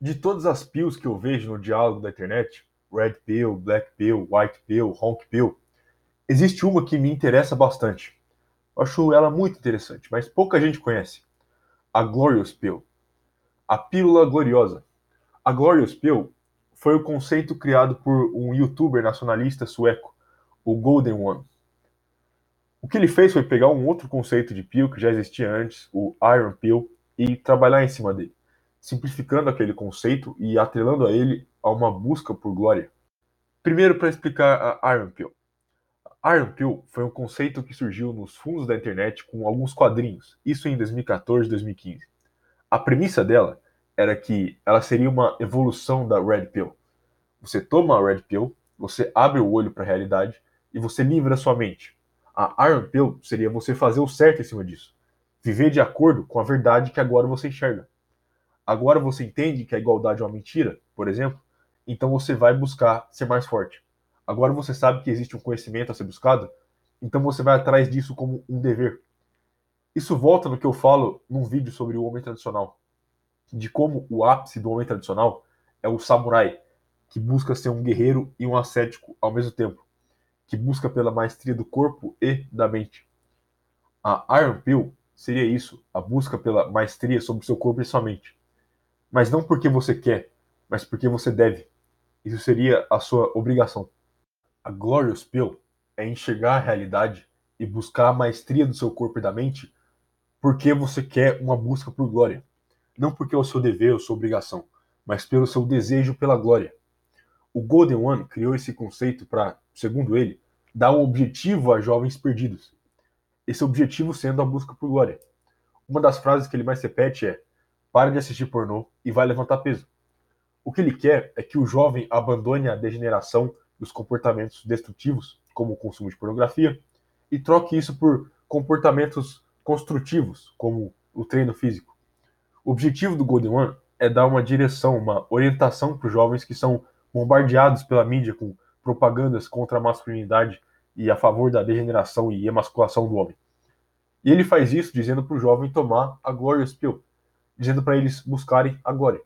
De todas as pills que eu vejo no diálogo da internet, Red Pill, Black Pill, White Pill, Honk Pill, existe uma que me interessa bastante. Eu acho ela muito interessante, mas pouca gente conhece. A Glorious Pill. A pílula gloriosa. A Glorious Pill foi o conceito criado por um youtuber nacionalista sueco, o Golden One. O que ele fez foi pegar um outro conceito de pill que já existia antes, o Iron Pill, e trabalhar em cima dele simplificando aquele conceito e atrelando a ele a uma busca por glória. Primeiro, para explicar a Iron Pill. Iron Pill foi um conceito que surgiu nos fundos da internet com alguns quadrinhos, isso em 2014 2015. A premissa dela era que ela seria uma evolução da Red Pill. Você toma a Red Pill, você abre o olho para a realidade e você livra sua mente. A Iron Pill seria você fazer o certo em cima disso. Viver de acordo com a verdade que agora você enxerga. Agora você entende que a igualdade é uma mentira, por exemplo, então você vai buscar ser mais forte. Agora você sabe que existe um conhecimento a ser buscado, então você vai atrás disso como um dever. Isso volta no que eu falo num vídeo sobre o homem tradicional, de como o ápice do homem tradicional é o samurai, que busca ser um guerreiro e um ascético ao mesmo tempo, que busca pela maestria do corpo e da mente. A Iron Pill seria isso, a busca pela maestria sobre seu corpo e sua mente mas não porque você quer, mas porque você deve. Isso seria a sua obrigação. A Glorious Pill é enxergar a realidade e buscar a maestria do seu corpo e da mente porque você quer uma busca por glória. Não porque é o seu dever ou sua obrigação, mas pelo seu desejo pela glória. O Golden One criou esse conceito para, segundo ele, dar um objetivo a jovens perdidos. Esse objetivo sendo a busca por glória. Uma das frases que ele mais repete é: pare de assistir pornô e vai levantar peso. O que ele quer é que o jovem abandone a degeneração dos comportamentos destrutivos, como o consumo de pornografia, e troque isso por comportamentos construtivos, como o treino físico. O objetivo do Golden One é dar uma direção, uma orientação para os jovens que são bombardeados pela mídia com propagandas contra a masculinidade e a favor da degeneração e emasculação do homem. E ele faz isso dizendo para o jovem tomar a Glorious Pill, dizendo para eles buscarem a glória.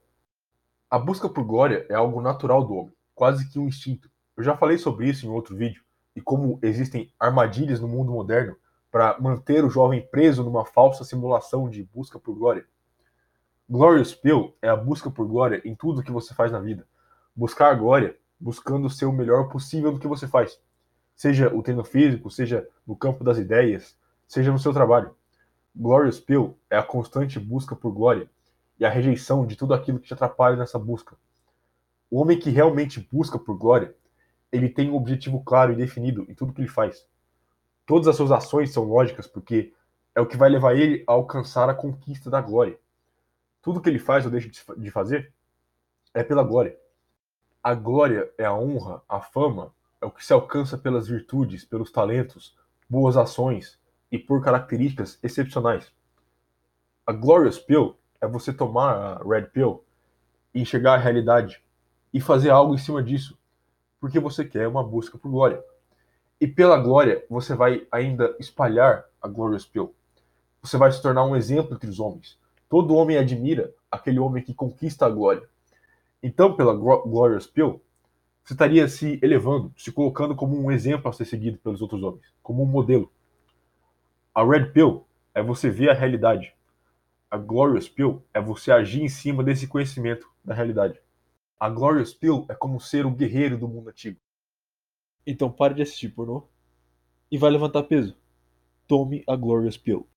A busca por glória é algo natural do homem, quase que um instinto. Eu já falei sobre isso em outro vídeo e como existem armadilhas no mundo moderno para manter o jovem preso numa falsa simulação de busca por glória. Glorious Pill é a busca por glória em tudo que você faz na vida. Buscar a glória buscando ser o melhor possível no que você faz. Seja o treino físico, seja no campo das ideias, seja no seu trabalho. Glorious Pill é a constante busca por glória e a rejeição de tudo aquilo que te atrapalha nessa busca. O homem que realmente busca por glória, ele tem um objetivo claro e definido em tudo que ele faz. Todas as suas ações são lógicas porque é o que vai levar ele a alcançar a conquista da glória. Tudo que ele faz ou deixa de fazer é pela glória. A glória é a honra, a fama, é o que se alcança pelas virtudes, pelos talentos, boas ações, e por características excepcionais. A Glorious Pill é você tomar a Red Pill e enxergar a realidade e fazer algo em cima disso, porque você quer uma busca por glória. E pela glória, você vai ainda espalhar a Glorious Pill. Você vai se tornar um exemplo entre os homens. Todo homem admira aquele homem que conquista a glória. Então, pela Glorious Pill, você estaria se elevando, se colocando como um exemplo a ser seguido pelos outros homens, como um modelo. A Red Pill é você ver a realidade. A Glorious Pill é você agir em cima desse conhecimento da realidade. A Glorious Pill é como ser o guerreiro do mundo antigo. Então pare de assistir pornô e vai levantar peso. Tome a Glorious Pill.